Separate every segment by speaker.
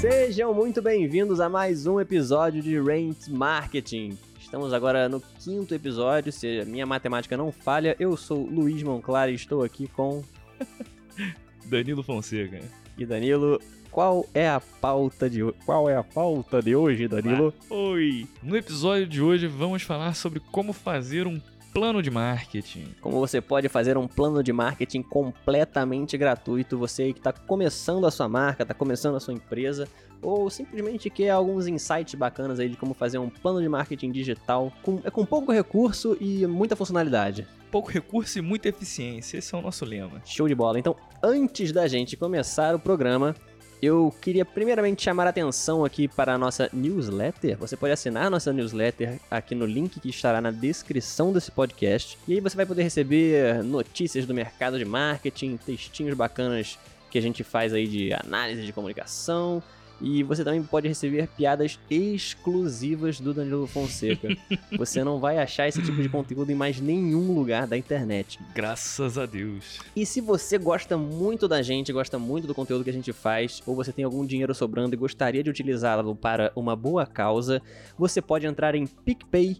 Speaker 1: Sejam muito bem-vindos a mais um episódio de Rent Marketing. Estamos agora no quinto episódio, se a minha matemática não falha, eu sou Luiz Monclar e estou aqui com
Speaker 2: Danilo Fonseca.
Speaker 1: E Danilo, qual é a pauta de qual é a pauta de hoje, Danilo?
Speaker 2: Ah, oi. No episódio de hoje vamos falar sobre como fazer um plano de marketing.
Speaker 1: Como você pode fazer um plano de marketing completamente gratuito, você que está começando a sua marca, está começando a sua empresa, ou simplesmente quer alguns insights bacanas aí de como fazer um plano de marketing digital com, é com pouco recurso e muita funcionalidade.
Speaker 2: Pouco recurso e muita eficiência, esse é o nosso lema.
Speaker 1: Show de bola. Então, antes da gente começar o programa, eu queria primeiramente chamar a atenção aqui para a nossa newsletter. Você pode assinar a nossa newsletter aqui no link que estará na descrição desse podcast. E aí você vai poder receber notícias do mercado de marketing, textinhos bacanas que a gente faz aí de análise de comunicação, e você também pode receber piadas exclusivas do Danilo Fonseca. você não vai achar esse tipo de conteúdo em mais nenhum lugar da internet.
Speaker 2: Graças a Deus.
Speaker 1: E se você gosta muito da gente, gosta muito do conteúdo que a gente faz, ou você tem algum dinheiro sobrando e gostaria de utilizá-lo para uma boa causa, você pode entrar em picpay.me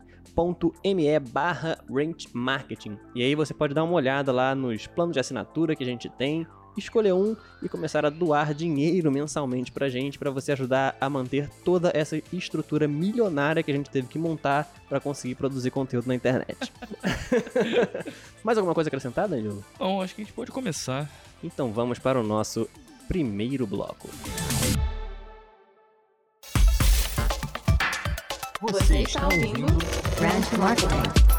Speaker 1: barra marketing. E aí você pode dar uma olhada lá nos planos de assinatura que a gente tem, escolher um e começar a doar dinheiro mensalmente pra gente, para você ajudar a manter toda essa estrutura milionária que a gente teve que montar para conseguir produzir conteúdo na internet. Mais alguma coisa acrescentada, Danilo?
Speaker 2: Bom, acho que a gente pode começar.
Speaker 1: Então vamos para o nosso primeiro bloco.
Speaker 3: Você está ouvindo Brand Marketing.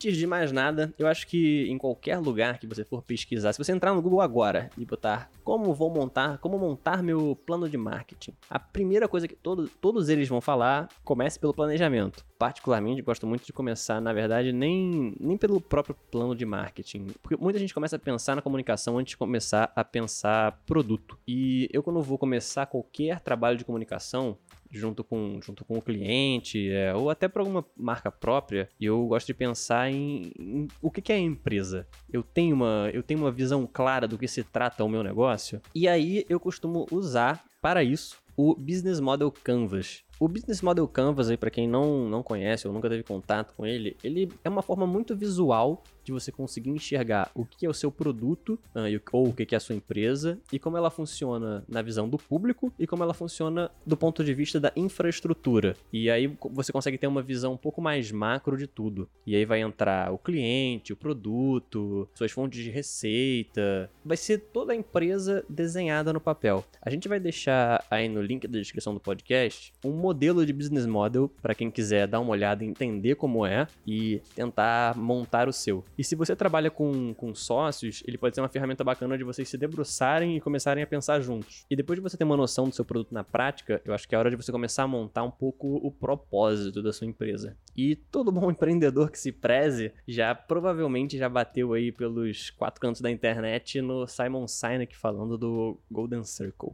Speaker 1: Antes de mais nada, eu acho que em qualquer lugar que você for pesquisar, se você entrar no Google agora e botar como vou montar, como montar meu plano de marketing, a primeira coisa que todo, todos eles vão falar, comece pelo planejamento. Particularmente, gosto muito de começar, na verdade, nem, nem pelo próprio plano de marketing, porque muita gente começa a pensar na comunicação antes de começar a pensar produto. E eu quando vou começar qualquer trabalho de comunicação, junto com, junto com o cliente, é, ou até para alguma marca própria, eu gosto de pensar em, em, o que, que é a empresa. Eu tenho, uma, eu tenho uma visão clara do que se trata o meu negócio, e aí eu costumo usar para isso o Business Model Canvas. O Business Model Canvas, para quem não, não conhece ou nunca teve contato com ele, ele é uma forma muito visual de você conseguir enxergar o que é o seu produto uh, ou o que é a sua empresa e como ela funciona na visão do público e como ela funciona do ponto de vista da infraestrutura. E aí você consegue ter uma visão um pouco mais macro de tudo. E aí vai entrar o cliente, o produto, suas fontes de receita. Vai ser toda a empresa desenhada no papel. A gente vai deixar aí no link da descrição do podcast um modelo de business model para quem quiser dar uma olhada entender como é e tentar montar o seu. E se você trabalha com, com sócios, ele pode ser uma ferramenta bacana de vocês se debruçarem e começarem a pensar juntos. E depois de você ter uma noção do seu produto na prática, eu acho que é hora de você começar a montar um pouco o propósito da sua empresa. E todo bom empreendedor que se preze já provavelmente já bateu aí pelos quatro cantos da internet no Simon Sinek falando do Golden Circle.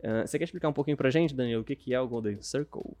Speaker 1: Uh, você quer explicar um pouquinho pra gente, Danilo, o que é o Golden Circle?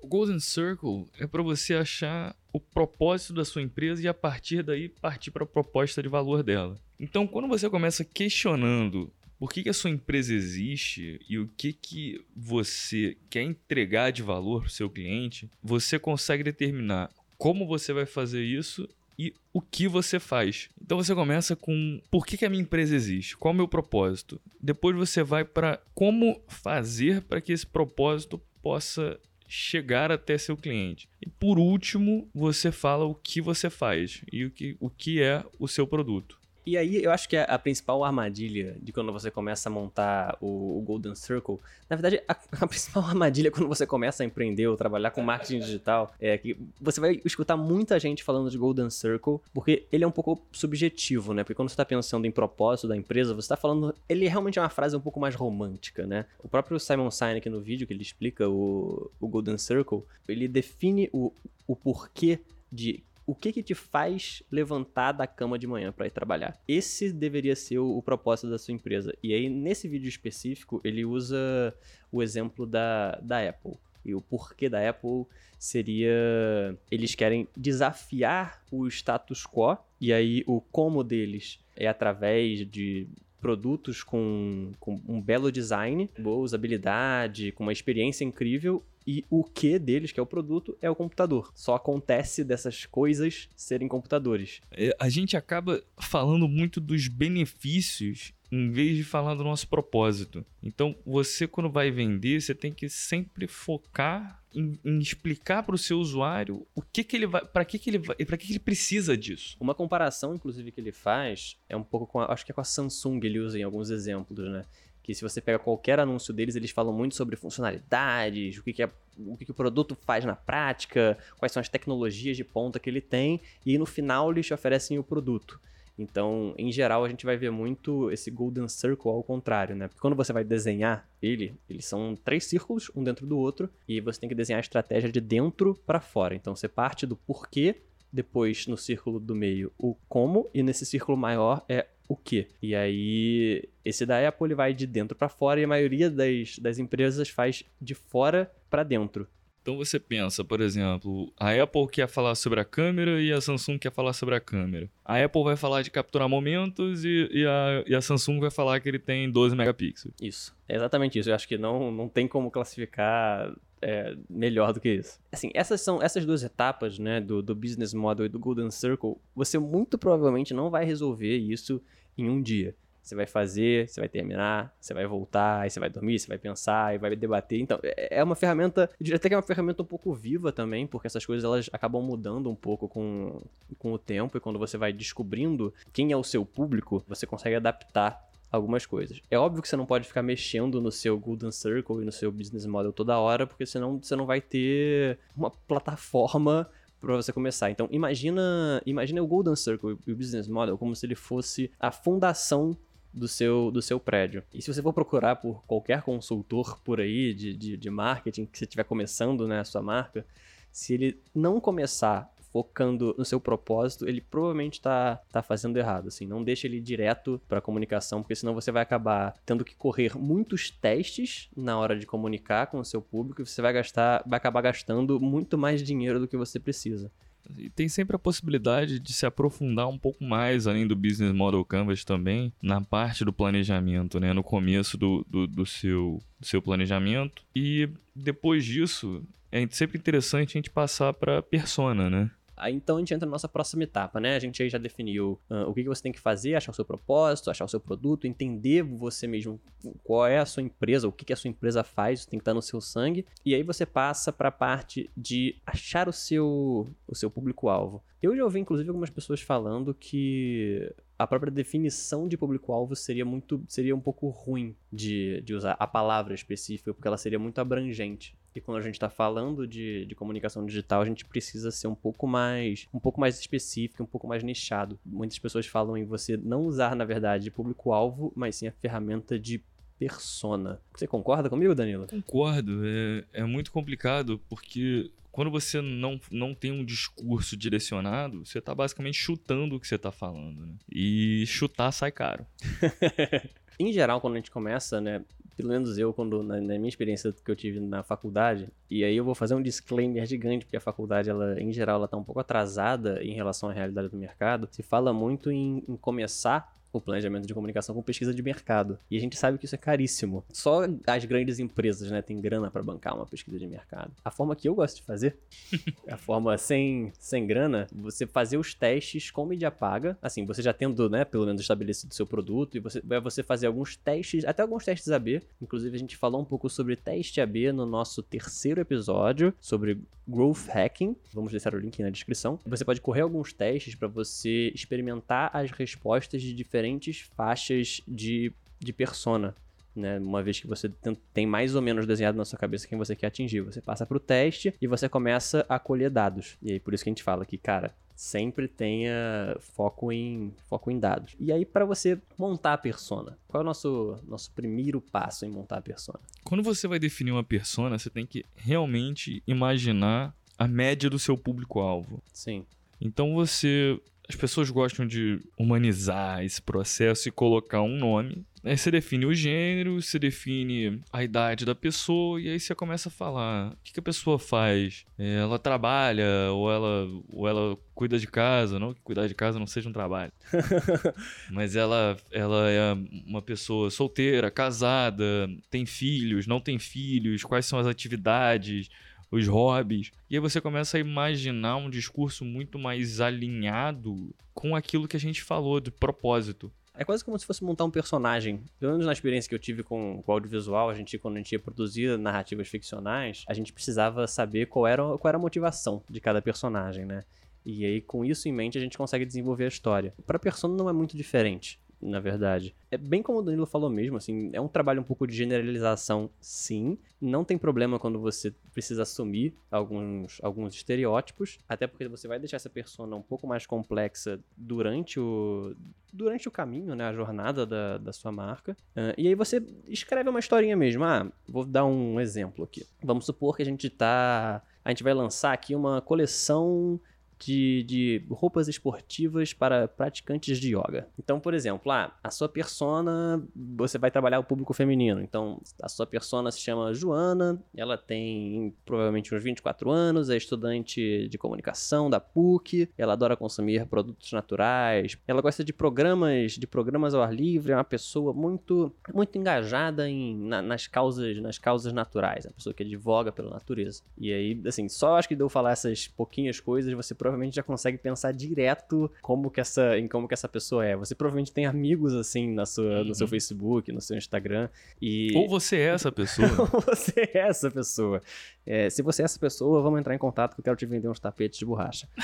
Speaker 2: O Golden Circle é para você achar o propósito da sua empresa e a partir daí partir para a proposta de valor dela. Então, quando você começa questionando por que, que a sua empresa existe e o que, que você quer entregar de valor para o seu cliente, você consegue determinar como você vai fazer isso e o que você faz. Então você começa com por que, que a minha empresa existe, qual é o meu propósito. Depois você vai para como fazer para que esse propósito possa chegar até seu cliente. E por último, você fala o que você faz e o que, o que é o seu produto.
Speaker 1: E aí, eu acho que a, principal armadilha de quando você começa a montar o, o Golden Circle, na verdade, a, a, principal armadilha quando você começa a empreender ou trabalhar com marketing digital é que você vai escutar muita gente falando de Golden Circle, porque ele é um pouco subjetivo, né? Porque quando você está pensando em propósito da empresa, você está falando. Ele realmente é uma frase um pouco mais romântica, né? O próprio Simon Sinek no vídeo que ele explica o, o Golden Circle, ele define o, o porquê de o que que te faz levantar da cama de manhã para ir trabalhar. Esse deveria ser o, o, propósito da sua empresa. E aí, nesse vídeo específico, ele usa o exemplo da, da Apple. E o porquê da Apple seria eles querem desafiar o status quo e aí o como deles é através de produtos com, com um belo design, boa usabilidade, com uma experiência incrível e o que deles, que é o produto, é o computador. Só acontece dessas coisas serem computadores.
Speaker 2: É, a gente acaba falando muito dos benefícios em vez de falar do nosso propósito. Então, você quando vai vender, você tem que sempre focar em, em explicar para o seu usuário o que, que ele vai, para que, que ele vai, para que, que ele precisa disso.
Speaker 1: Uma comparação, inclusive, que ele faz é um pouco com, a, acho que é com a Samsung, ele usa em alguns exemplos, né? Que se você pega qualquer anúncio deles, eles falam muito sobre funcionalidades, o que, que é o que, que, o produto faz na prática, quais são as tecnologias de ponta que ele tem, e no final eles te oferecem o produto. Então, em geral, a gente vai ver muito esse Golden Circle ao contrário, né? Porque quando você vai desenhar ele, eles são três círculos, um dentro do outro, e você tem que desenhar a estratégia de dentro para fora. Então, você parte do porquê, depois no círculo do meio o como, e nesse círculo maior é o que. E aí, esse da Apple ele vai de dentro para fora e a maioria das, das empresas faz de fora para dentro.
Speaker 2: Então você pensa, por exemplo, a Apple quer falar sobre a câmera e a Samsung quer falar sobre a câmera. A Apple vai falar de capturar momentos e, e, a, e a Samsung vai falar que ele tem 12 megapixels.
Speaker 1: Isso, é exatamente isso. Eu acho que não, não tem como classificar é, melhor do que isso. Assim, essas são essas duas etapas, né, do, do business model e do golden circle, você muito provavelmente não vai resolver isso em um dia. Você vai fazer, você vai terminar, você vai voltar, aí você vai dormir, você vai pensar e vai debater. Então, é, é uma ferramenta, eu diria até que é uma ferramenta um pouco viva também, porque essas coisas elas acabam mudando um pouco com, com o tempo e quando você vai descobrindo quem é o seu público, você consegue adaptar algumas coisas. É óbvio que você não pode ficar mexendo no seu Golden Circle e no seu business model toda hora, porque senão você não vai ter uma plataforma para você começar. Então, imagina, imagina o Golden Circle e o Business Model como se ele fosse a fundação do seu, do seu prédio. E se você for procurar por qualquer consultor por aí de, de, de marketing, que você estiver começando né, a sua marca, se ele não começar focando no seu propósito, ele provavelmente está tá fazendo errado, assim, não deixa ele direto para comunicação, porque senão você vai acabar tendo que correr muitos testes na hora de comunicar com o seu público e você vai gastar, vai acabar gastando muito mais dinheiro do que você precisa.
Speaker 2: E tem sempre a possibilidade de se aprofundar um pouco mais, além do Business Model Canvas também, na parte do planejamento, né? No começo do, do, do seu, do seu planejamento. E depois disso, é sempre interessante a gente passar para persona, né?
Speaker 1: Aí então a gente entra na nossa próxima etapa, né? A gente aí já definiu uh, o que, que você tem que fazer, achar o seu propósito, achar o seu produto, entender você mesmo qual é a sua empresa, o que, que a sua empresa faz, tem que estar no seu sangue. E aí você passa para a parte de achar o seu, o seu público-alvo. Eu já ouvi, inclusive, algumas pessoas falando que a própria definição de público-alvo seria muito seria um pouco ruim de, de usar a palavra específica, porque ela seria muito abrangente. E quando a gente está falando de, de comunicação digital, a gente precisa ser um pouco mais um pouco mais específico, um pouco mais nichado. Muitas pessoas falam em você não usar, na verdade, público-alvo, mas sim a ferramenta de persona. Você concorda comigo, Danilo?
Speaker 2: Concordo. É, é muito complicado porque quando você não, não tem um discurso direcionado, você está basicamente chutando o que você está falando. Né? E chutar sai caro.
Speaker 1: em geral, quando a gente começa, né? Pelo menos eu, quando na, na, minha experiência que eu tive na faculdade, e aí eu vou fazer um disclaimer gigante, porque a faculdade, ela, em geral, ela tá um pouco atrasada em relação à realidade do mercado. Se fala muito em, em começar o planejamento de comunicação com pesquisa de mercado. E a gente sabe que isso é caríssimo. Só as grandes empresas, né, têm grana para bancar uma pesquisa de mercado. A forma que eu gosto de fazer, a forma sem, sem grana, você fazer os testes com mídia paga, assim, você já tendo, né, pelo menos estabelecido seu produto, e você vai você fazer alguns testes, até alguns testes AB. Inclusive, a gente falou um pouco sobre teste AB no nosso terceiro episódio, sobre growth hacking. Vamos deixar o link na descrição. Você pode correr alguns testes para você experimentar as respostas de diferentes diferentes faixas de, de persona. Né? Uma vez que você tem mais ou menos desenhado na sua cabeça quem você quer atingir, você passa para o teste e você começa a colher dados. E aí por isso que a gente fala que, cara, sempre tenha foco em foco em dados. E aí para você montar a persona, qual é o nosso nosso primeiro passo em montar a persona?
Speaker 2: Quando você vai definir uma persona, você tem que realmente imaginar a média do seu público-alvo.
Speaker 1: Sim.
Speaker 2: Então você. As pessoas gostam de humanizar esse processo e colocar um nome. Aí você define o gênero, você define a idade da pessoa, e aí você começa a falar o que, que a pessoa faz. É, ela trabalha, ou ela, ou ela cuida de casa, não que cuidar de casa não seja um trabalho. Mas ela, ela é uma pessoa solteira, casada, tem filhos, não tem filhos, quais são as atividades, os hobbies. E aí você começa a imaginar um discurso muito mais alinhado com aquilo que a gente falou de propósito.
Speaker 1: É quase como se fosse montar um personagem. Pelo menos na experiência que eu tive com, o audiovisual, a gente, quando a gente ia produzir narrativas ficcionais, a gente precisava saber qual era, qual era a motivação de cada personagem, né? E aí, com isso em mente, a gente consegue desenvolver a história. Pra Persona não é muito diferente, na verdade. É bem como o Danilo falou mesmo, assim, é um trabalho um pouco de generalização, sim. Não tem problema quando você precisa assumir alguns, alguns estereótipos, até porque você vai deixar essa persona um pouco mais complexa durante o, durante o caminho, né, a jornada da, da sua marca. Ah, e aí você escreve uma historinha mesmo. Ah, vou dar um exemplo aqui. Vamos supor que a gente tá. A gente vai lançar aqui uma coleção de, de roupas esportivas para praticantes de yoga. Então, por exemplo, ah, a sua persona, você vai trabalhar o público feminino. Então, a sua persona se chama Joana, ela tem provavelmente uns 24 anos, é estudante de comunicação da PUC, ela adora consumir produtos naturais, ela gosta de programas, de programas ao ar livre, é uma pessoa muito muito engajada em, na- nas causas, nas causas naturais, é uma pessoa que advoga pela natureza. E aí, assim, só acho que deu falar essas pouquinhas coisas, você provavelmente já consegue pensar direto como que essa, em como que essa pessoa é. Você provavelmente tem amigos assim na sua, no seu
Speaker 2: Uhum.
Speaker 1: Facebook, no seu Instagram e
Speaker 2: Ou você é essa pessoa.
Speaker 1: você é essa pessoa. É, se você é essa pessoa, vamos entrar em contato que eu quero te vender uns tapetes de borracha.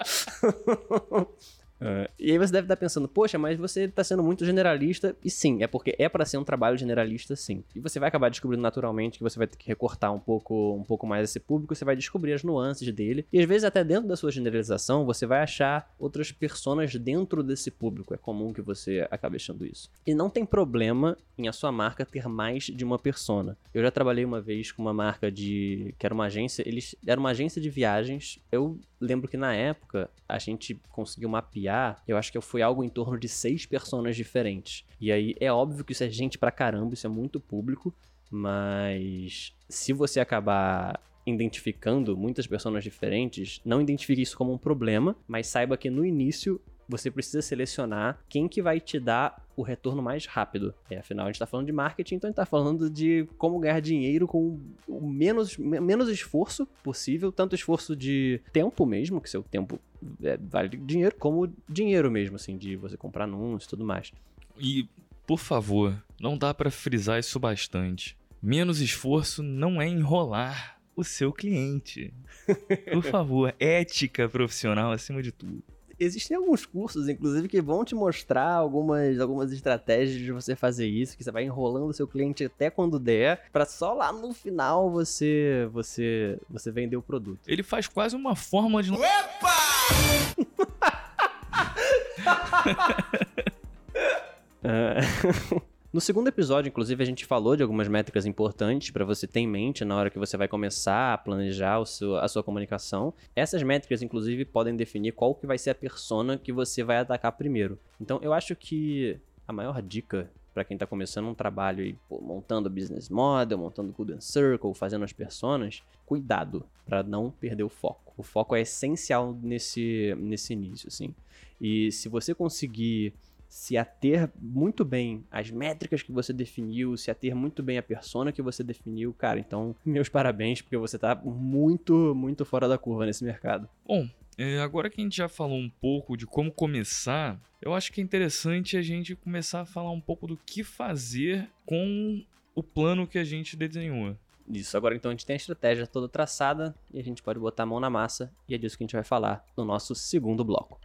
Speaker 1: É, e aí você deve estar pensando, poxa, mas você está sendo muito generalista. E sim, é porque é para ser um trabalho generalista, sim. E você vai acabar descobrindo naturalmente que você vai ter que recortar um pouco, um pouco mais esse público, você vai descobrir as nuances dele. E às vezes até dentro da sua generalização, você vai achar outras personas dentro desse público. É comum que você acabe achando isso. E não tem problema em a sua marca ter mais de uma persona. Eu já trabalhei uma vez com uma marca de. que era uma agência. Eles. Era uma agência de viagens. Eu lembro que na época a gente conseguiu mapear. Eu acho que foi algo em torno de seis personas diferentes. E aí é óbvio que isso é gente pra caramba, isso é muito público. Mas se você acabar identificando muitas pessoas diferentes, não identifique isso como um problema, mas saiba que no início você precisa selecionar quem que vai te dar o retorno mais rápido. É, afinal, a gente tá falando de marketing, então a gente tá falando de como ganhar dinheiro com o menos, me- menos esforço possível, tanto esforço de tempo mesmo, que seu tempo é, vale dinheiro, como dinheiro mesmo, assim, de você comprar anúncios e tudo mais.
Speaker 2: E, por favor, não dá pra frisar isso bastante. Menos esforço não é enrolar o seu cliente. Por favor, ética profissional acima de tudo.
Speaker 1: Existem alguns cursos, inclusive, que vão te mostrar algumas, algumas estratégias de você fazer isso, que você vai enrolando o seu cliente até quando der, pra só lá no final você você você vender o produto.
Speaker 2: Ele faz quase uma forma de.
Speaker 1: Ah, No segundo episódio, inclusive, a gente falou de algumas métricas importantes pra você ter em mente na hora que você vai começar a planejar seu- a sua comunicação. Essas métricas, inclusive, podem definir qual que vai ser a persona que você vai atacar primeiro. Então, eu acho que a maior dica pra quem tá começando um trabalho e pô, montando business model, montando Golden Circle, fazendo as personas, cuidado pra não perder o foco. O foco é essencial nesse, nesse início, assim. E se você conseguir se ater muito bem às métricas que você definiu, se ater muito bem à persona que você definiu, cara, então meus parabéns, porque você tá muito, muito fora da curva nesse mercado.
Speaker 2: Bom, é, agora que a gente já falou um pouco de como começar, eu acho que é interessante a gente começar a falar um pouco do que fazer com o plano que a gente desenhou.
Speaker 1: Isso, agora então a gente tem a estratégia toda traçada e a gente pode botar a mão na massa e é disso que a gente vai falar no nosso segundo bloco.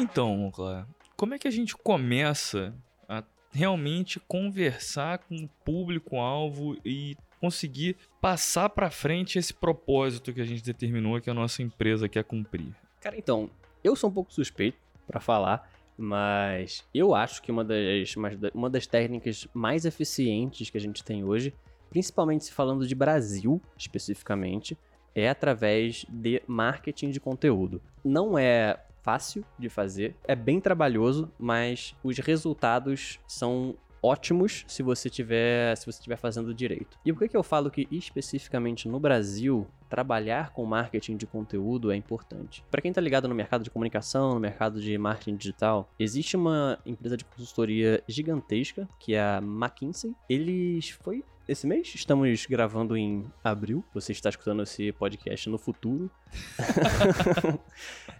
Speaker 2: Então, Clara, como é que a gente começa a realmente conversar com o público-alvo e conseguir passar pra frente esse propósito que a gente determinou que a nossa empresa quer cumprir?
Speaker 1: Cara, então, eu sou um pouco suspeito pra falar, Mas eu acho que uma das, uma da- uma das técnicas mais eficientes que a gente tem hoje, principalmente se falando de Brasil especificamente, é através de marketing de conteúdo. Não é fácil de fazer, é bem trabalhoso, mas os resultados são ótimos se você tiver se você estiver fazendo direito. E por que, que eu falo que especificamente no Brasil trabalhar com marketing de conteúdo é importante? Para quem tá ligado no mercado de comunicação, no mercado de marketing digital, existe uma empresa de consultoria gigantesca que é a McKinsey. Eles foi esse mês, estamos gravando em abril. Você está escutando esse podcast no futuro.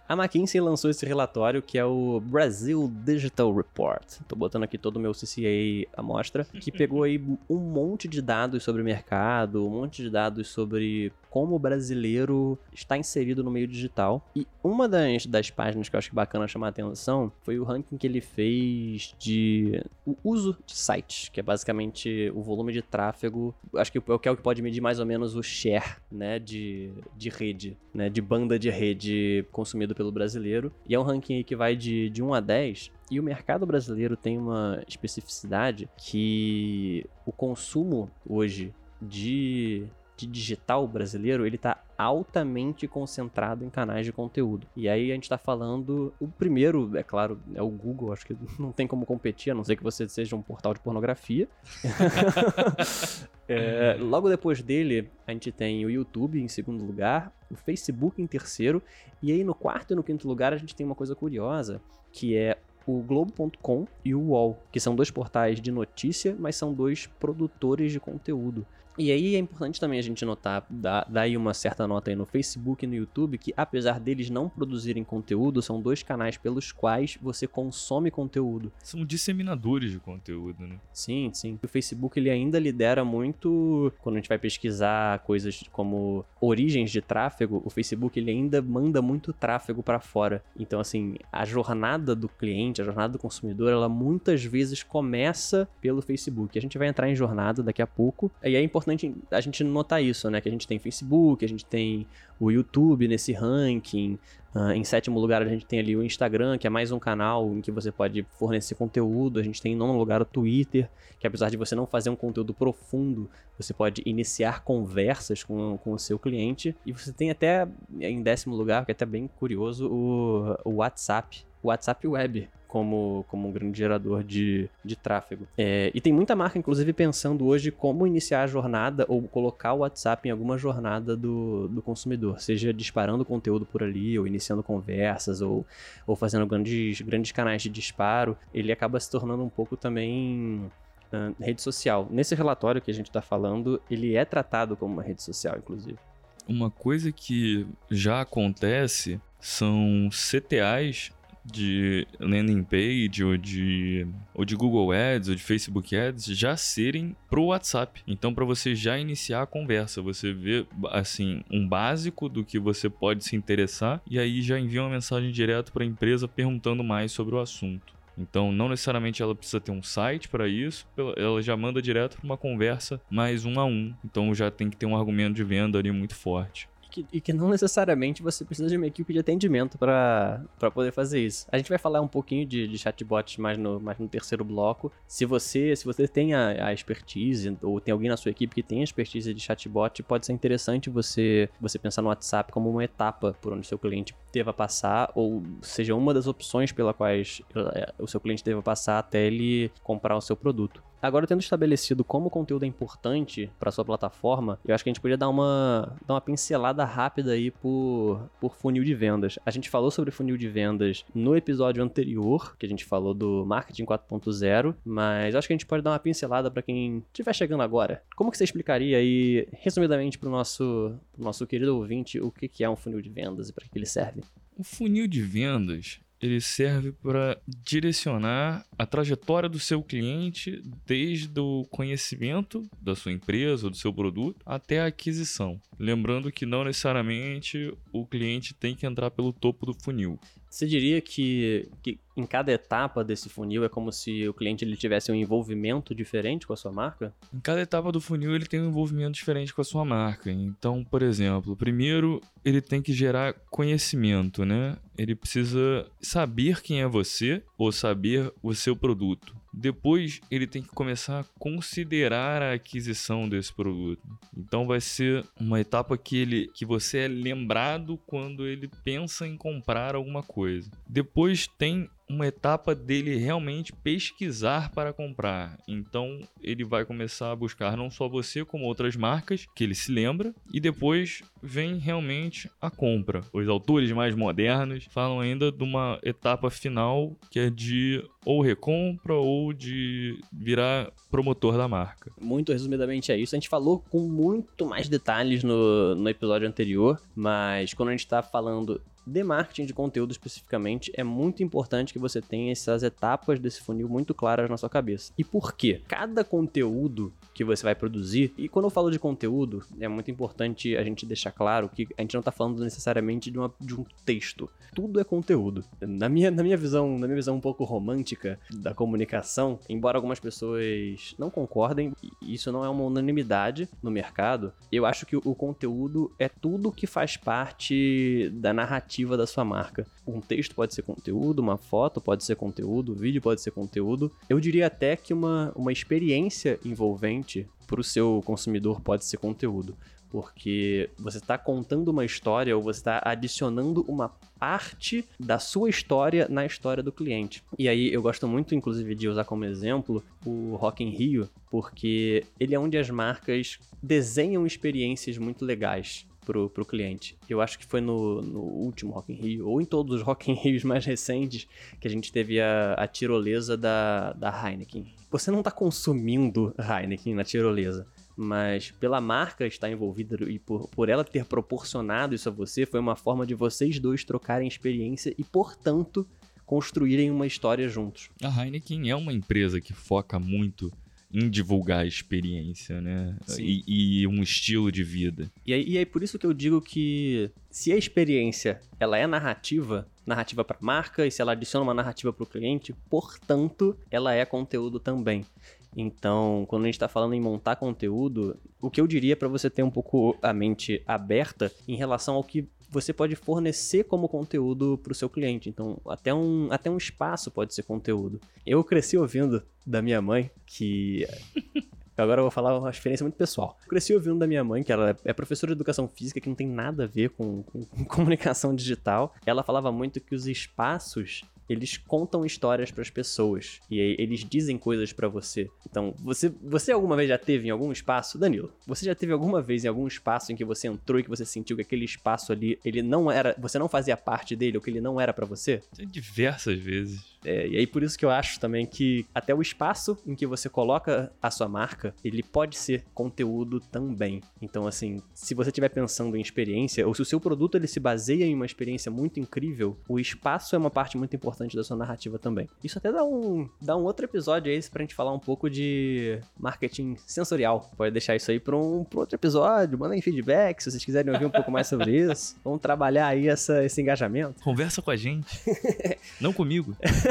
Speaker 1: a McKinsey lançou esse relatório que é o Brazil Digital Report. Tô botando aqui todo o meu CCA à mostra, que pegou aí um monte de dados sobre o mercado, um monte de dados sobre como o brasileiro está inserido no meio digital. E uma das, das páginas que eu acho que bacana chamar a atenção foi o ranking que ele fez de o uso de sites, que é basicamente o volume de tráfego. Acho que é o que é o que pode medir mais ou menos o share, né, de, de rede, né, de banda de rede consumido pelo brasileiro. E é um ranking que vai de, de 1 a 10. E o mercado brasileiro tem uma especificidade que o consumo hoje de digital brasileiro, ele tá altamente concentrado em canais de conteúdo. E aí a gente tá falando, o primeiro, é claro, é o Google, acho que não tem como competir, a não ser que você seja um portal de pornografia. É, logo depois dele, a gente tem o YouTube em segundo lugar, o Facebook em terceiro, e aí no quarto e no quinto lugar a gente tem uma coisa curiosa, que é o Globo.com e o UOL, que são dois portais de notícia, mas são dois produtores de conteúdo. E aí é importante também a gente notar, dar, dar aí uma certa nota aí no Facebook e no YouTube, que apesar deles não produzirem conteúdo, são dois canais pelos quais você consome conteúdo.
Speaker 2: São disseminadores de conteúdo, né?
Speaker 1: Sim, sim. O Facebook ele ainda lidera muito quando a gente vai pesquisar coisas como origens de tráfego, o Facebook ele ainda manda muito tráfego para fora. Então assim, a jornada do cliente, a jornada do consumidor, ela muitas vezes começa pelo Facebook. A gente vai entrar em jornada daqui a pouco. E é importante a gente notar isso, né? Que a gente tem Facebook, a gente tem o YouTube nesse ranking. Uh, em sétimo lugar, a gente tem ali o Instagram, que é mais um canal em que você pode fornecer conteúdo. A gente tem em nono lugar o Twitter, que apesar de você não fazer um conteúdo profundo, você pode iniciar conversas com, com o seu cliente. E você tem até, em décimo lugar, que é até bem curioso, o, o WhatsApp. O WhatsApp Web, como, como um grande gerador de, de tráfego. É, e tem muita marca, inclusive, pensando hoje como iniciar a jornada ou colocar o WhatsApp em alguma jornada do, do consumidor, seja disparando conteúdo por ali, ou iniciando conversas, ou, ou fazendo grandes, grandes canais de disparo. Ele acaba se tornando um pouco também uh, rede social. Nesse relatório que a gente está falando, ele é tratado como uma rede social, inclusive.
Speaker 2: Uma coisa que já acontece são CTAs de landing page ou de, ou de Google Ads ou de Facebook Ads já serem pro WhatsApp. Então, para você já iniciar a conversa, você vê assim um básico do que você pode se interessar e aí já envia uma mensagem direto para a empresa perguntando mais sobre o assunto. Então, não necessariamente ela precisa ter um site para isso, ela já manda direto para uma conversa mais um a um. Então, já tem que ter um argumento de venda ali muito forte
Speaker 1: que, e que não necessariamente você precisa de uma equipe de atendimento para poder fazer isso. A gente vai falar um pouquinho de, de chatbots mais no, mais no terceiro bloco. Se você, se você tem a, a expertise, ou tem alguém na sua equipe que tem expertise de chatbot, pode ser interessante você, você pensar no WhatsApp como uma etapa por onde seu cliente deva passar, ou seja, uma das opções pela quais eh, o seu cliente deva passar até ele comprar o seu produto. Agora, tendo estabelecido como o conteúdo é importante para sua plataforma, eu acho que a gente podia dar uma, dar uma pincelada rápida aí por, por funil de vendas. A gente falou sobre funil de vendas no episódio anterior, que a gente falou do marketing 4.0, mas acho que a gente pode dar uma pincelada para quem estiver chegando agora. Como que você explicaria aí, resumidamente, para o nosso, nosso querido ouvinte, o que, que é um funil de vendas e para que ele serve?
Speaker 2: O funil de vendas ele serve para direcionar a trajetória do seu cliente desde o conhecimento da sua empresa ou do seu produto até a aquisição. Lembrando que não necessariamente o cliente tem que entrar pelo topo do funil.
Speaker 1: Você diria que, que em cada etapa desse funil é como se o cliente ele tivesse um envolvimento diferente com a sua marca?
Speaker 2: Em cada etapa do funil ele tem um envolvimento diferente com a sua marca. Então, por exemplo, primeiro ele tem que gerar conhecimento, né? Ele precisa saber quem é você ou saber o seu produto. Depois ele tem que começar a considerar a aquisição desse produto. Então vai ser uma etapa que ele que você é lembrado quando ele pensa em comprar alguma coisa. Depois tem uma etapa dele realmente pesquisar para comprar. Então ele vai começar a buscar não só você, como outras marcas que ele se lembra, e depois vem realmente a compra. Os autores mais modernos falam ainda de uma etapa final que é de ou recompra ou de virar promotor da marca.
Speaker 1: Muito resumidamente é isso. A gente falou com muito mais detalhes no, no episódio anterior, mas quando a gente está falando de marketing de conteúdo especificamente, é muito importante que você tenha essas etapas desse funil muito claras na sua cabeça. E por quê? Cada conteúdo que você vai produzir, e quando eu falo de conteúdo, é muito importante a gente deixar claro que a gente não está falando necessariamente de, uma, de um texto. Tudo é conteúdo. Na minha, na minha visão, na minha visão um pouco romântica da comunicação, embora algumas pessoas não concordem, isso não é uma unanimidade no mercado, eu acho que o conteúdo é tudo que faz parte da narrativa da sua marca. Um texto pode ser conteúdo, uma foto pode ser conteúdo, um vídeo pode ser conteúdo. Eu diria até que uma, uma experiência envolvente para o seu consumidor pode ser conteúdo. Porque você está contando uma história ou você está adicionando uma parte da sua história na história do cliente. E aí eu gosto muito, inclusive, de usar como exemplo o Rock in Rio, porque ele é onde as marcas desenham experiências muito legais pro, pro cliente. Eu acho que foi no, no último Rock in Rio, ou em todos os Rock in Rios mais recentes, que a gente teve a, a tirolesa da, da Heineken. Você não tá consumindo Heineken na tirolesa, mas pela marca estar envolvida e por, por ela ter proporcionado isso a você, foi uma forma de vocês dois trocarem experiência e, portanto, construírem uma história juntos.
Speaker 2: A Heineken é uma empresa que foca muito em divulgar a experiência, né? E, e um estilo de vida.
Speaker 1: E aí, e aí por isso que eu digo que se a experiência ela é narrativa, narrativa para marca e se ela adiciona uma narrativa para o cliente, portanto, ela é conteúdo também. Então, quando a gente está falando em montar conteúdo, o que eu diria para você ter um pouco a mente aberta em relação ao que você pode fornecer como conteúdo para o seu cliente. Então, até um, até um espaço pode ser conteúdo. Eu cresci ouvindo da minha mãe que. Agora eu vou falar uma experiência muito pessoal. Eu cresci ouvindo da minha mãe, que ela é professora de educação física, que não tem nada a ver com, com- com comunicação digital. Ela falava muito que os espaços eles contam histórias para as pessoas e eles dizem coisas para você. Então, você, você alguma vez já teve em algum espaço, Danilo? Você já teve alguma vez em algum espaço em que você entrou e que você sentiu que aquele espaço ali, ele não era, você não fazia parte dele ou que ele não era para você?
Speaker 2: Diversas vezes.
Speaker 1: É, e aí por isso que eu acho também que até o espaço em que você coloca a sua marca, ele pode ser conteúdo também. Então assim, se você estiver pensando em experiência, ou se o seu produto ele se baseia em uma experiência muito incrível, o espaço é uma parte muito importante da sua narrativa também. Isso até dá um, dá um outro episódio aí pra gente falar um pouco de marketing sensorial. Pode deixar isso aí pra um pra outro episódio, mandem feedback se vocês quiserem ouvir um pouco mais sobre isso. Vamos trabalhar aí essa, esse engajamento.
Speaker 2: Conversa com a gente. Não comigo.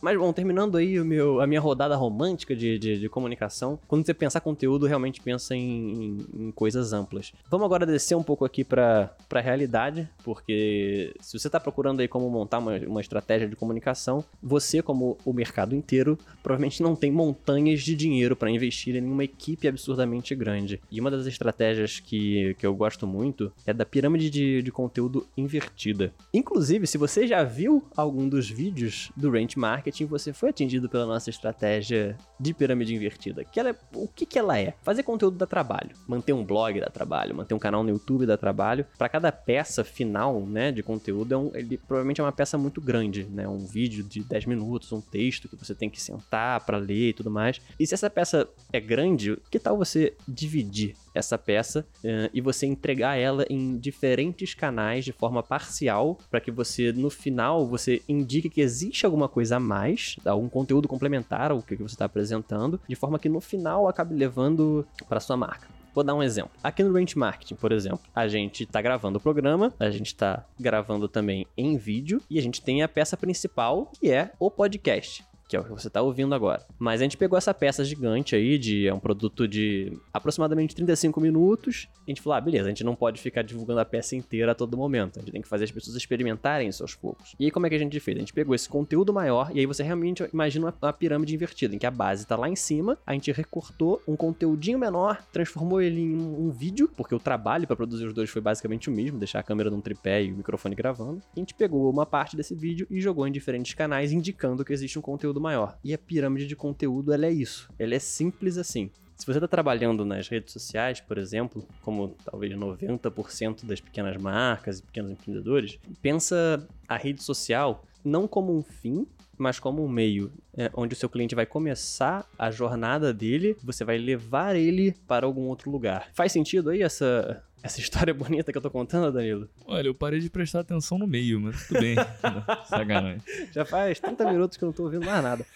Speaker 1: Mas bom, terminando aí o meu, a minha rodada romântica de, de, de comunicação, quando você pensar conteúdo, realmente pensa em, em- em coisas amplas. Vamos agora descer um pouco aqui para a realidade, porque se você está procurando aí como montar uma, uma estratégia de comunicação, você, como o mercado inteiro, provavelmente não tem montanhas de dinheiro para investir em uma equipe absurdamente grande. E uma das estratégias que, que eu gosto muito é da pirâmide de, de conteúdo invertida. Inclusive, se você já viu algum dos vídeos do Range Marketing, você foi atingido pela nossa estratégia de pirâmide invertida. Que ela é- o que, que ela é? Fazer conteúdo dá trabalho. Manter um blog dá trabalho. Manter um canal no YouTube dá trabalho. Para cada peça final né, de conteúdo, é um- ele provavelmente é uma peça muito grande. Né? Um vídeo de 10 minutos, um texto que você tem que sentar para ler e tudo mais. E se essa peça é grande, que tal você dividir essa peça eh, e você entregar ela em diferentes canais de forma parcial para que você no final você indique que existe alguma coisa a mais, algum conteúdo complementar ao que você está apresentando, de forma que no final acabe levando para sua marca. Vou dar um exemplo. Aqui no Range Marketing, por exemplo, a gente tá gravando o programa, a gente tá gravando também em vídeo e a gente tem a peça principal, que é o podcast que é o que você está ouvindo agora. Mas a gente pegou essa peça gigante aí, de é um produto de aproximadamente 35 minutos. A gente falou, ah, beleza, a gente não pode ficar divulgando a peça inteira a todo momento. A gente tem que fazer as pessoas experimentarem isso aos poucos. E aí, como é que a gente fez? A gente pegou esse conteúdo maior, e aí você realmente imagina uma, uma pirâmide invertida, em que a base está lá em cima, a gente recortou um conteúdinho menor, transformou ele em um, um vídeo, porque o trabalho para produzir os dois foi basicamente o mesmo, deixar a câmera num tripé e o microfone gravando. A gente pegou uma parte desse vídeo e jogou em diferentes canais, indicando que existe um conteúdo maior. E a pirâmide de conteúdo, ela é isso. Ela é simples assim. Se você está trabalhando nas redes sociais, por exemplo, como talvez 90% das pequenas marcas e pequenos empreendedores, pensa a rede social não como um fim, mas como um meio é, onde o seu cliente vai começar a jornada dele, você vai levar ele para algum outro lugar. Faz sentido aí essa, essa história bonita que eu tô contando, Danilo?
Speaker 2: Olha, eu parei de prestar atenção no meio, mas tudo bem. Sacanagem.
Speaker 1: Já faz 30 minutos que eu não tô ouvindo mais nada.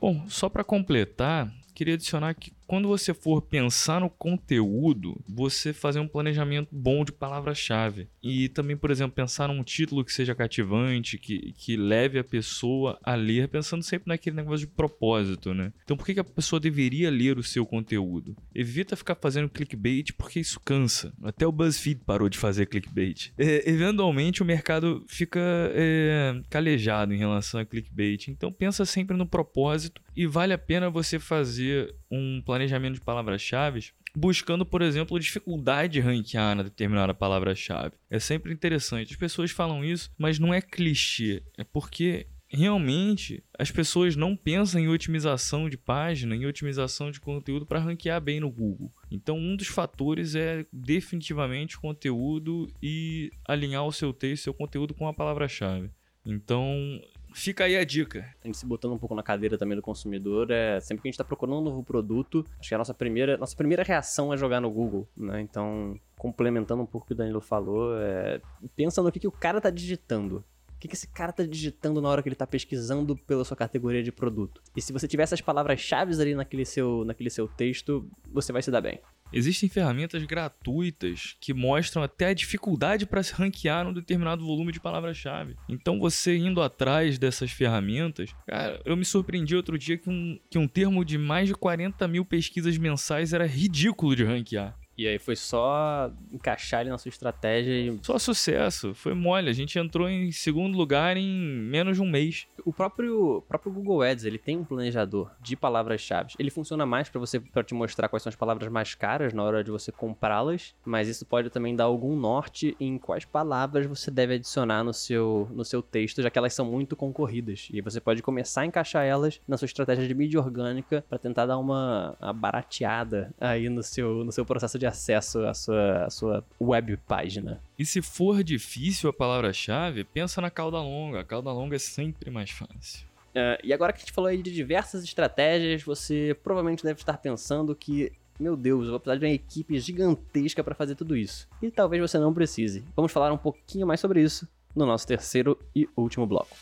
Speaker 2: Bom, só para completar, queria adicionar que quando você for pensar no conteúdo, você fazer um planejamento bom de palavra-chave. E também, por exemplo, pensar num título que seja cativante, que, que leve a pessoa a ler, pensando sempre naquele negócio de propósito, né? Então, por que, que a pessoa deveria ler o seu conteúdo? Evita ficar fazendo clickbait, porque isso cansa. Até o BuzzFeed parou de fazer clickbait. É, eventualmente, o mercado fica é, calejado em relação a clickbait. Então, pensa sempre no propósito e vale a pena você fazer um planejamento de palavras-chave buscando, por exemplo, dificuldade de ranquear na determinada palavra-chave. É sempre interessante. As pessoas falam isso, mas não é clichê. É porque realmente as pessoas não pensam em otimização de página, em otimização de conteúdo para ranquear bem no Google. Então, um dos fatores é definitivamente conteúdo e alinhar o seu texto, seu conteúdo com a palavra-chave. Então, Fica aí a dica.
Speaker 1: A gente se botando um pouco na cadeira também do consumidor, é sempre que a gente está procurando um novo produto, acho que a nossa primeira, nossa primeira reação é jogar no Google, né? Então, complementando um pouco o que o Danilo falou, é, pensa no que, que o cara tá digitando. O que, que esse cara tá digitando na hora que ele tá pesquisando pela sua categoria de produto? E se você tiver essas palavras-chave ali naquele seu, naquele seu texto, você vai se dar bem.
Speaker 2: Existem ferramentas gratuitas que mostram até a dificuldade para se ranquear num determinado volume de palavra-chave. Então, você indo atrás dessas ferramentas, cara, eu me surpreendi outro dia que um, que um termo de mais de 40 mil pesquisas mensais era ridículo de ranquear.
Speaker 1: E aí foi só encaixar ele na sua estratégia e.
Speaker 2: Só sucesso, foi mole. A gente entrou em segundo lugar em menos de um mês.
Speaker 1: O próprio, próprio Google Ads, ele tem um planejador de palavras-chave. Ele funciona mais para você para te mostrar quais são as palavras mais caras na hora de você comprá-las, mas isso pode também dar algum norte em quais palavras você deve adicionar no seu, no seu texto, já que elas são muito concorridas. E você pode começar a encaixar elas na sua estratégia de mídia orgânica para tentar dar uma, uma barateada aí no seu, no seu processo de acesso à sua, à sua web página.
Speaker 2: E se for difícil a palavra-chave, pensa na cauda longa. A cauda longa é sempre mais fácil.
Speaker 1: Uh, e agora que a gente falou aí de diversas estratégias, você provavelmente deve estar pensando que, meu Deus, eu vou precisar de uma equipe gigantesca para fazer tudo isso. E talvez você não precise. Vamos falar um pouquinho mais sobre isso no nosso terceiro e último bloco.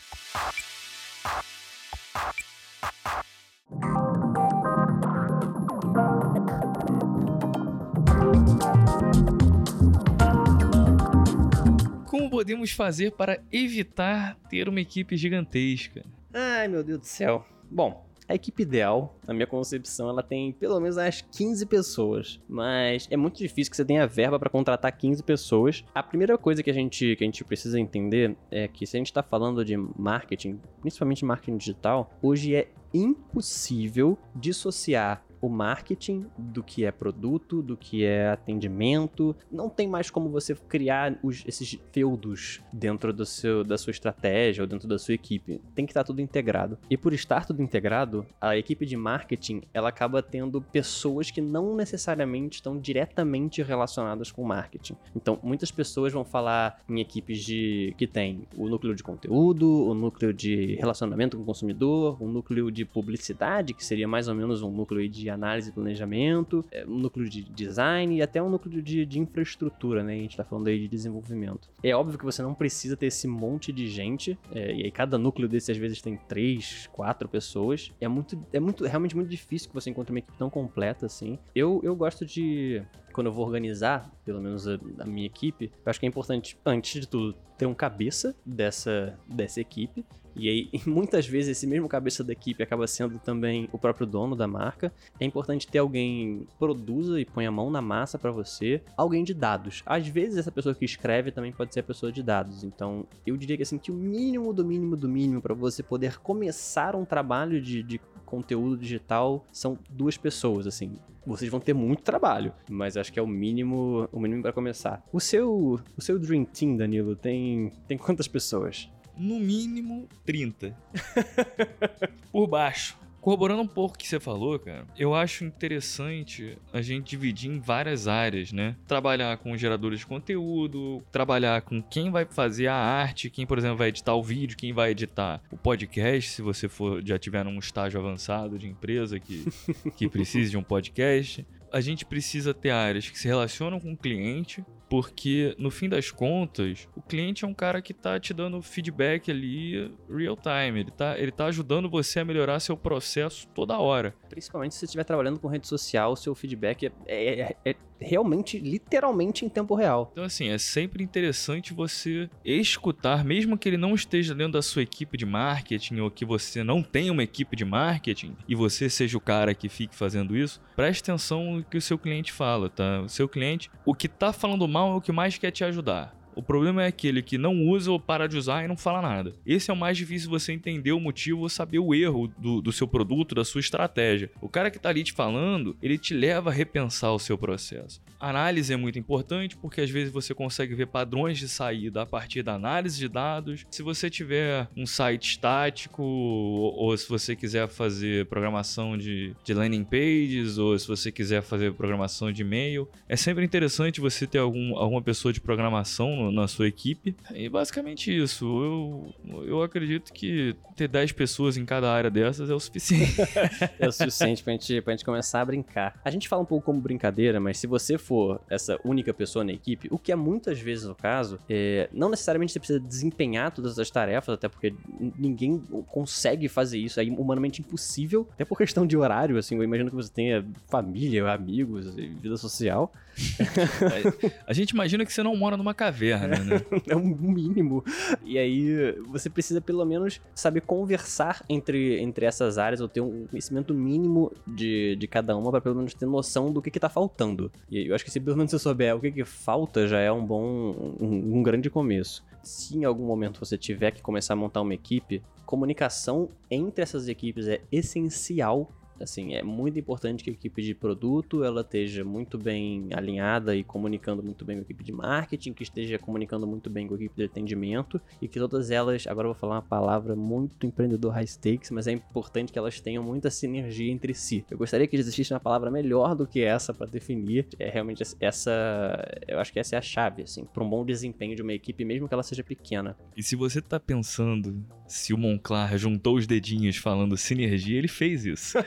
Speaker 2: Podemos fazer para evitar ter uma equipe gigantesca?
Speaker 1: Ai, meu Deus do céu. Bom, a equipe ideal, na minha concepção, ela tem pelo menos umas 15 pessoas, mas é muito difícil que você tenha verba para contratar 15 pessoas. A primeira coisa que a gente que a gente precisa entender é que se a gente está falando de marketing, principalmente marketing digital, hoje é impossível dissociar o marketing do que é produto, do que é atendimento. Não tem mais como você criar os, esses feudos dentro do seu, da sua estratégia ou dentro da sua equipe. Tem que estar tudo integrado. E por estar tudo integrado, a equipe de marketing ela acaba tendo pessoas que não necessariamente estão diretamente relacionadas com marketing. Então, muitas pessoas vão falar em equipes de que tem o núcleo de conteúdo, o núcleo de relacionamento com o consumidor, o núcleo de publicidade, que seria mais ou menos um núcleo de análise e planejamento, é, um núcleo de design e até um núcleo de, de infraestrutura, né? A gente tá falando aí de desenvolvimento. É óbvio que você não precisa ter esse monte de gente, é, e aí cada núcleo desse às vezes tem três, quatro pessoas. É muito, é muito, realmente muito difícil que você encontre uma equipe tão completa assim. Eu, eu gosto de quando eu vou organizar, pelo menos a, a, minha equipe, eu acho que é importante, antes de tudo, ter um cabeça dessa, dessa equipe. E aí, muitas vezes, esse mesmo cabeça da equipe acaba sendo também o próprio dono da marca. É importante ter alguém produza e põe a mão na massa para você. Alguém de dados. Às vezes, essa pessoa que escreve também pode ser a pessoa de dados. Então, eu diria que assim, que o mínimo do mínimo do mínimo para você poder começar um trabalho de, de conteúdo digital são duas pessoas, assim vocês vão ter muito trabalho, mas acho que é o mínimo, o mínimo para começar. O seu, o seu Dream Team, Danilo, tem tem quantas pessoas?
Speaker 2: No mínimo 30. Por baixo. Corroborando um pouco o que você falou, cara, eu acho interessante a gente dividir em várias áreas, né? Trabalhar com geradores de conteúdo, trabalhar com quem vai fazer a arte, quem, por exemplo, vai editar o vídeo, quem vai editar o podcast, se você for já tiver num estágio avançado de empresa que, que precise de um podcast. A gente precisa ter áreas que se relacionam com o cliente, porque no fim das contas, o cliente é um cara que tá te dando feedback ali real time, ele tá, ele tá ajudando você a melhorar seu processo toda hora.
Speaker 1: Principalmente se você estiver trabalhando com rede social, o seu feedback é, é, é, é realmente, literalmente em tempo real.
Speaker 2: Então, assim, é sempre interessante você escutar, mesmo que ele não esteja dentro da sua equipe de marketing ou que você não tenha uma equipe de marketing e você seja o cara que fique fazendo isso, preste atenção no que o seu cliente fala, tá? O seu cliente, o que tá falando mal é o que mais quer te ajudar. O problema é aquele que não usa ou para de usar e não fala nada. Esse é o mais difícil você entender o motivo ou saber o erro do, do seu produto, da sua estratégia. O cara que está ali te falando, ele te leva a repensar o seu processo. A análise é muito importante porque às vezes você consegue ver padrões de saída a partir da análise de dados. Se você tiver um site estático ou, ou se você quiser fazer programação de, de landing pages ou se você quiser fazer programação de e-mail, é sempre interessante você ter algum, alguma pessoa de programação na sua equipe. E basicamente isso. Eu, eu acredito que ter 10 pessoas em cada área dessas é o suficiente.
Speaker 1: é o suficiente pra gente, pra gente começar a brincar. A gente fala um pouco como brincadeira, mas se você for essa única pessoa na equipe, o que é muitas vezes o caso, é, não necessariamente você precisa desempenhar todas as tarefas, até porque ninguém consegue fazer isso, é humanamente impossível, até por questão de horário, assim, eu imagino que você tenha família, amigos, vida social.
Speaker 2: a gente imagina que você não mora numa caverna, né?
Speaker 1: é um mínimo. E aí você precisa pelo menos saber conversar entre, entre essas áreas ou ter um conhecimento mínimo de, de cada uma para pelo menos ter noção do que, que tá faltando. E eu acho que se pelo menos você souber o que, que falta, já é um bom, um, um grande começo. Se em algum momento você tiver que começar a montar uma equipe, comunicação entre essas equipes é essencial Assim, é muito importante que a equipe de produto ela esteja muito bem alinhada e comunicando muito bem com a equipe de marketing, que esteja comunicando muito bem com a equipe de atendimento e que todas elas, agora eu vou falar uma palavra muito empreendedor high stakes, mas é importante que elas tenham muita sinergia entre si. Eu gostaria que existisse uma palavra melhor do que essa para definir. É realmente essa, eu acho que essa é a chave, assim, para um bom desempenho de uma equipe, mesmo que ela seja pequena.
Speaker 2: E se você tá pensando se o Monclar juntou os dedinhos falando sinergia, ele fez isso.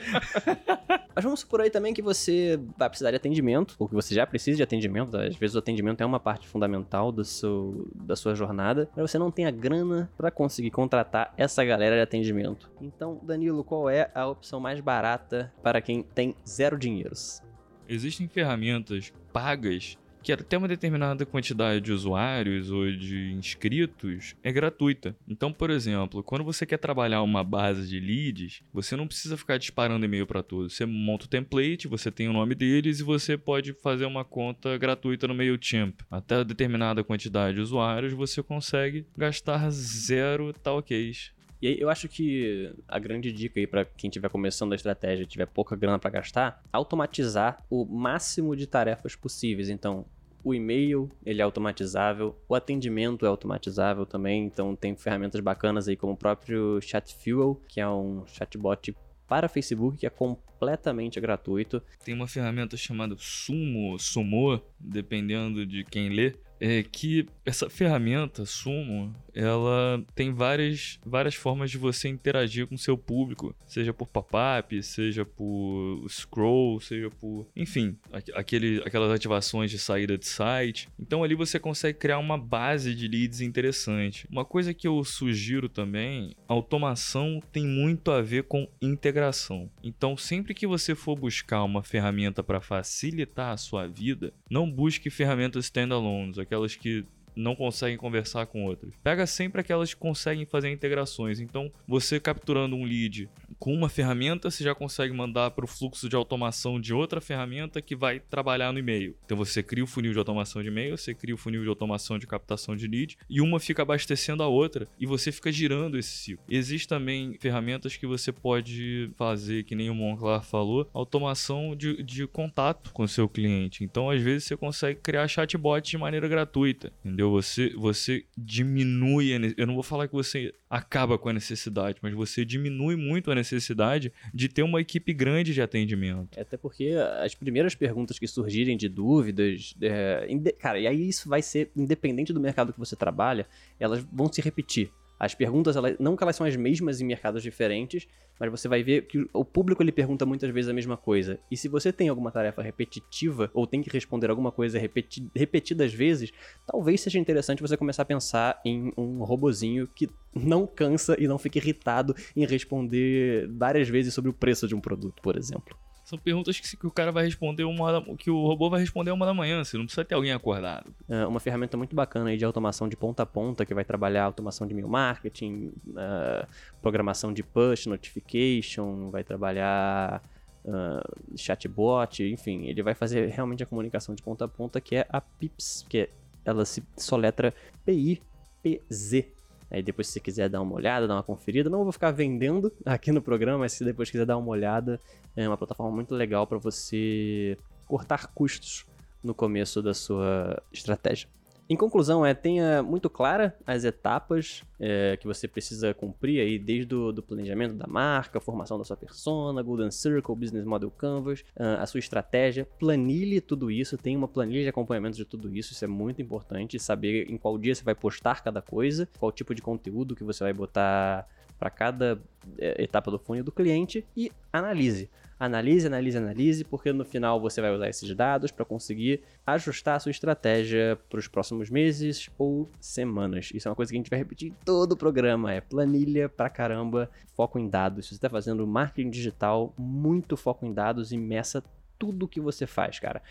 Speaker 1: Mas vamos supor aí também que você vai precisar de atendimento, ou que você já precisa de atendimento. Às vezes o atendimento é uma parte fundamental do seu, da sua jornada, mas você não tem a grana para conseguir contratar essa galera de atendimento. Então, Danilo, qual é a opção mais barata para quem tem zero dinheiros?
Speaker 2: Existem ferramentas pagas que até uma determinada quantidade de usuários ou de inscritos é gratuita. Então, por exemplo, quando você quer trabalhar uma base de leads, você não precisa ficar disparando e-mail para todos. Você monta o template, você tem o nome deles e você pode fazer uma conta gratuita no MailChimp. Até determinada quantidade de usuários, você consegue gastar zero talks
Speaker 1: e aí eu acho que a grande dica aí para quem estiver começando a estratégia e tiver pouca grana para gastar, automatizar o máximo de tarefas possíveis. Então, o e-mail, ele é automatizável, o atendimento é automatizável também, então tem ferramentas bacanas aí como o próprio Chatfuel, que é um chatbot para Facebook que é completamente gratuito.
Speaker 2: Tem uma ferramenta chamada Sumo, Sumo, dependendo de quem lê, é que essa ferramenta, Sumo, ela tem várias, várias formas de você interagir com seu público, seja por pop-up, seja por scroll, seja por, enfim, aquele, aquelas ativações de saída de site. Então ali você consegue criar uma base de leads interessante. Uma coisa que eu sugiro também, automação tem muito a ver com integração. Então sempre que você for buscar uma ferramenta para facilitar a sua vida, não busque ferramentas standalones, aquelas que não conseguem conversar com outras. Pega sempre aquelas que conseguem fazer integrações. Então, você capturando um lead com uma ferramenta, você já consegue mandar para o fluxo de automação de outra ferramenta que vai trabalhar no e-mail. Então, você cria o funil de automação de e-mail, você cria o funil de automação de captação de lead e uma fica abastecendo a outra e você fica girando esse ciclo. Existem também ferramentas que você pode fazer, que nem o Monclar falou, automação de, de contato com o seu cliente. Então, às vezes, você consegue criar chatbot de maneira gratuita, entendeu? Você, você diminui, a, eu não vou falar que você acaba com a necessidade, mas você diminui muito a necessidade de ter uma equipe grande de atendimento.
Speaker 1: Até porque as primeiras perguntas que surgirem de dúvidas, é, cara, e aí isso vai ser independente do mercado que você trabalha, elas vão se repetir. As perguntas, elas, não que elas são as mesmas em mercados diferentes, mas você vai ver que o público ele pergunta muitas vezes a mesma coisa. E se você tem alguma tarefa repetitiva ou tem que responder alguma coisa repeti repetidas vezes, talvez seja interessante você começar a pensar em um robozinho que não cansa e não fica irritado em responder várias vezes sobre o preço de um produto, por exemplo.
Speaker 2: São perguntas que, que, o cara vai responder uma que o robô vai responder uma da manhã, você não precisa ter alguém acordado.
Speaker 1: É uma ferramenta muito bacana aí de automação de ponta a ponta, que vai trabalhar automação de e-mail marketing, uh, programação de push notification, vai trabalhar uh, chatbot, enfim, ele vai fazer realmente a comunicação de ponta a ponta, que é a PIPS, que é, ela se soletra P-I-P-Z, Aí depois, se você quiser dar uma olhada, dar uma conferida, não vou ficar vendendo aqui no programa, mas se depois quiser dar uma olhada, é uma plataforma muito legal para você cortar custos no começo da sua estratégia. Em conclusão, é, tenha muito clara as etapas é, que você precisa cumprir aí, desde o do planejamento da marca, formação da sua persona, Golden Circle, Business Model Canvas, a sua estratégia, planilhe tudo isso, tenha uma planilha de acompanhamento de tudo isso, isso é muito importante, saber em qual dia você vai postar cada coisa, qual tipo de conteúdo que você vai botar para cada é, etapa do funil do cliente e analise analise, analise, analise, porque no final você vai usar esses dados para conseguir ajustar a sua estratégia para os próximos meses ou semanas. Isso é uma coisa que a gente vai repetir em todo o programa, é planilha pra caramba, foco em dados. Se você está fazendo marketing digital, muito foco em dados e meça tudo que você faz, cara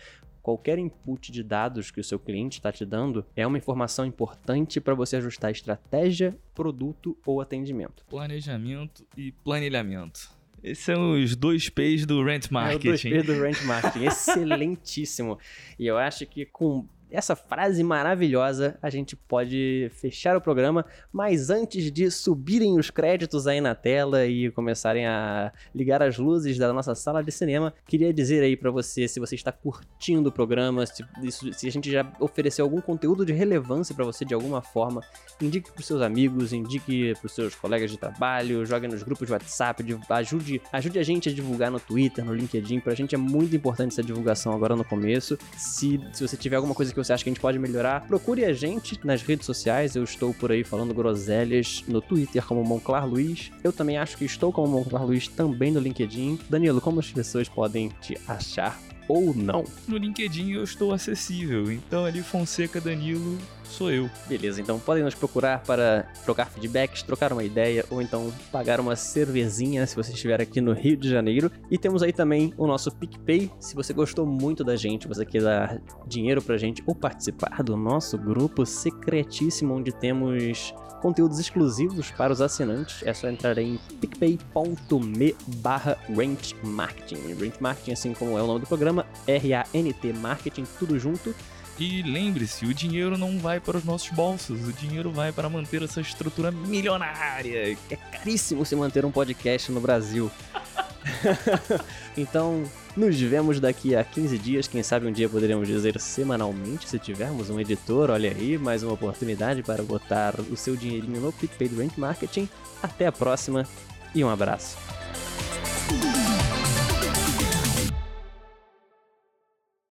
Speaker 1: qualquer input de dados que o seu cliente está te dando é uma informação importante para você ajustar estratégia, produto ou atendimento.
Speaker 2: Planejamento e planilhamento. Esses são os dois P's do Rent Marketing. É, os
Speaker 1: dois P's do Rent Marketing. Excelentíssimo. E eu acho que com essa frase maravilhosa, a gente pode fechar o programa, mas antes de subirem os créditos aí na tela e começarem a ligar as luzes da nossa sala de cinema, queria dizer aí para você se você está curtindo o programa, se, se a gente já ofereceu algum conteúdo de relevância para você de alguma forma, indique para seus amigos, indique para seus colegas de trabalho, jogue nos grupos de WhatsApp, ajude, ajude a gente a divulgar no Twitter, no LinkedIn, pra gente é muito importante essa divulgação agora no começo. Se, se você tiver alguma coisa que você acha que a gente pode melhorar, procure a gente nas redes sociais. Eu estou por aí falando groselhas no Twitter como Monclar Luiz. Eu também acho que estou como Monclar Luiz também no LinkedIn. Danilo, como as pessoas podem te achar ou não?
Speaker 2: No LinkedIn eu estou acessível, então ali Fonseca Danilo sou eu.
Speaker 1: Beleza, então podem nos procurar para trocar feedbacks, trocar uma ideia ou então pagar uma cervezinha se você estiver aqui no Rio de Janeiro. E temos aí também o nosso PicPay. Se você gostou muito da gente, você quer dar dinheiro pra gente ou participar do nosso grupo secretíssimo onde temos conteúdos exclusivos para os assinantes, é só entrar em picpay.me barra Marketing. Rent Marketing, assim como é o nome do programa, R-A-N-T Marketing, tudo junto.
Speaker 2: E lembre-se, o dinheiro não vai para os nossos bolsos, o dinheiro vai para manter essa estrutura milionária.
Speaker 1: É caríssimo se manter um podcast no Brasil. então, nos vemos daqui a 15 dias, quem sabe um dia poderemos dizer semanalmente, se tivermos um editor, olha aí, mais uma oportunidade para botar o seu dinheirinho no PicPay Rank Marketing. Até a próxima e um abraço.